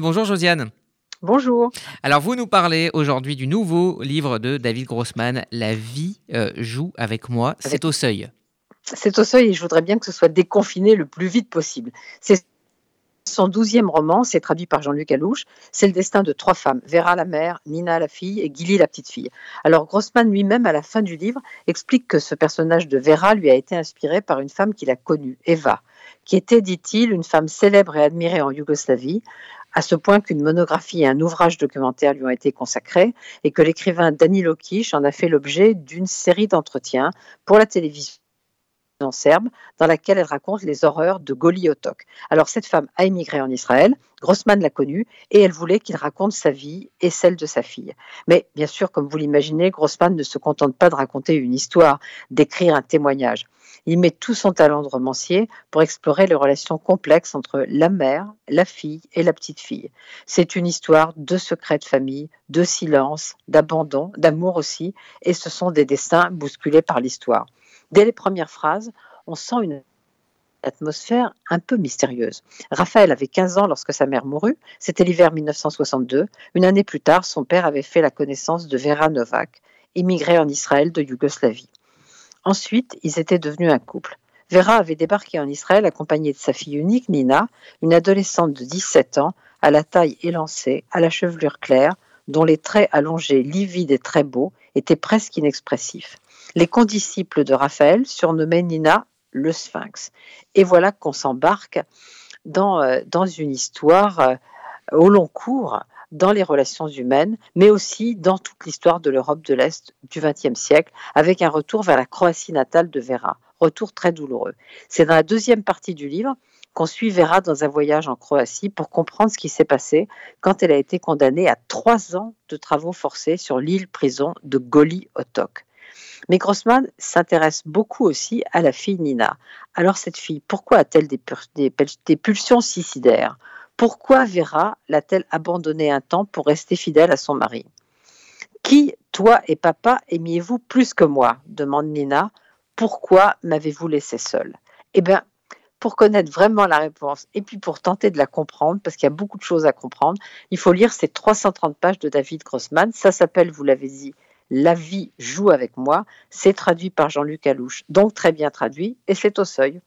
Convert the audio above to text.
Bonjour Josiane. Bonjour. Alors vous nous parlez aujourd'hui du nouveau livre de David Grossman, La vie euh, joue avec moi. C'est au seuil. C'est au seuil et je voudrais bien que ce soit déconfiné le plus vite possible. C'est son douzième roman, c'est traduit par Jean-Luc Alouche. C'est le destin de trois femmes, Vera la mère, Nina la fille et Gilly la petite fille. Alors Grossman lui-même, à la fin du livre, explique que ce personnage de Vera lui a été inspiré par une femme qu'il a connue, Eva, qui était, dit-il, une femme célèbre et admirée en Yougoslavie, à ce point qu'une monographie et un ouvrage documentaire lui ont été consacrés et que l'écrivain Danilo Kish en a fait l'objet d'une série d'entretiens pour la télévision serbe, dans laquelle elle raconte les horreurs de Goli Otok. Alors cette femme a émigré en Israël, Grossman l'a connue, et elle voulait qu'il raconte sa vie et celle de sa fille. Mais bien sûr, comme vous l'imaginez, Grossman ne se contente pas de raconter une histoire, d'écrire un témoignage. Il met tout son talent de romancier pour explorer les relations complexes entre la mère, la fille et la petite fille. C'est une histoire de secrets de famille, de silence, d'abandon, d'amour aussi, et ce sont des destins bousculés par l'histoire. Dès les premières phrases, on sent une atmosphère un peu mystérieuse. Raphaël avait 15 ans lorsque sa mère mourut, c'était l'hiver 1962. Une année plus tard, son père avait fait la connaissance de Vera Novak, immigrée en Israël de Yougoslavie. Ensuite, ils étaient devenus un couple. Vera avait débarqué en Israël accompagnée de sa fille unique, Nina, une adolescente de 17 ans, à la taille élancée, à la chevelure claire, dont les traits allongés, livides et très beaux, étaient presque inexpressifs. Les condisciples de Raphaël surnommaient Nina le Sphinx. Et voilà qu'on s'embarque dans, euh, dans une histoire euh, au long cours dans les relations humaines, mais aussi dans toute l'histoire de l'Europe de l'Est du XXe siècle, avec un retour vers la Croatie natale de Vera. Retour très douloureux. C'est dans la deuxième partie du livre qu'on suit Vera dans un voyage en Croatie pour comprendre ce qui s'est passé quand elle a été condamnée à trois ans de travaux forcés sur l'île prison de Goli Otok. Mais Grossman s'intéresse beaucoup aussi à la fille Nina. Alors cette fille, pourquoi a-t-elle des, des, pulsions suicidaires? Pourquoi Vera l'a-t-elle abandonnée un temps pour rester fidèle à son mari? Qui, toi et papa, aimiez-vous plus que moi? demande Nina. Pourquoi m'avez-vous laissé seule? Eh bien, pour connaître vraiment la réponse et puis pour tenter de la comprendre, parce qu'il y a beaucoup de choses à comprendre, il faut lire ces 330 pages de David Grossman. Ça s'appelle, vous l'avez dit, la vie joue avec moi. C'est traduit par Jean-Luc Alouche, donc très bien traduit, et c'est au seuil.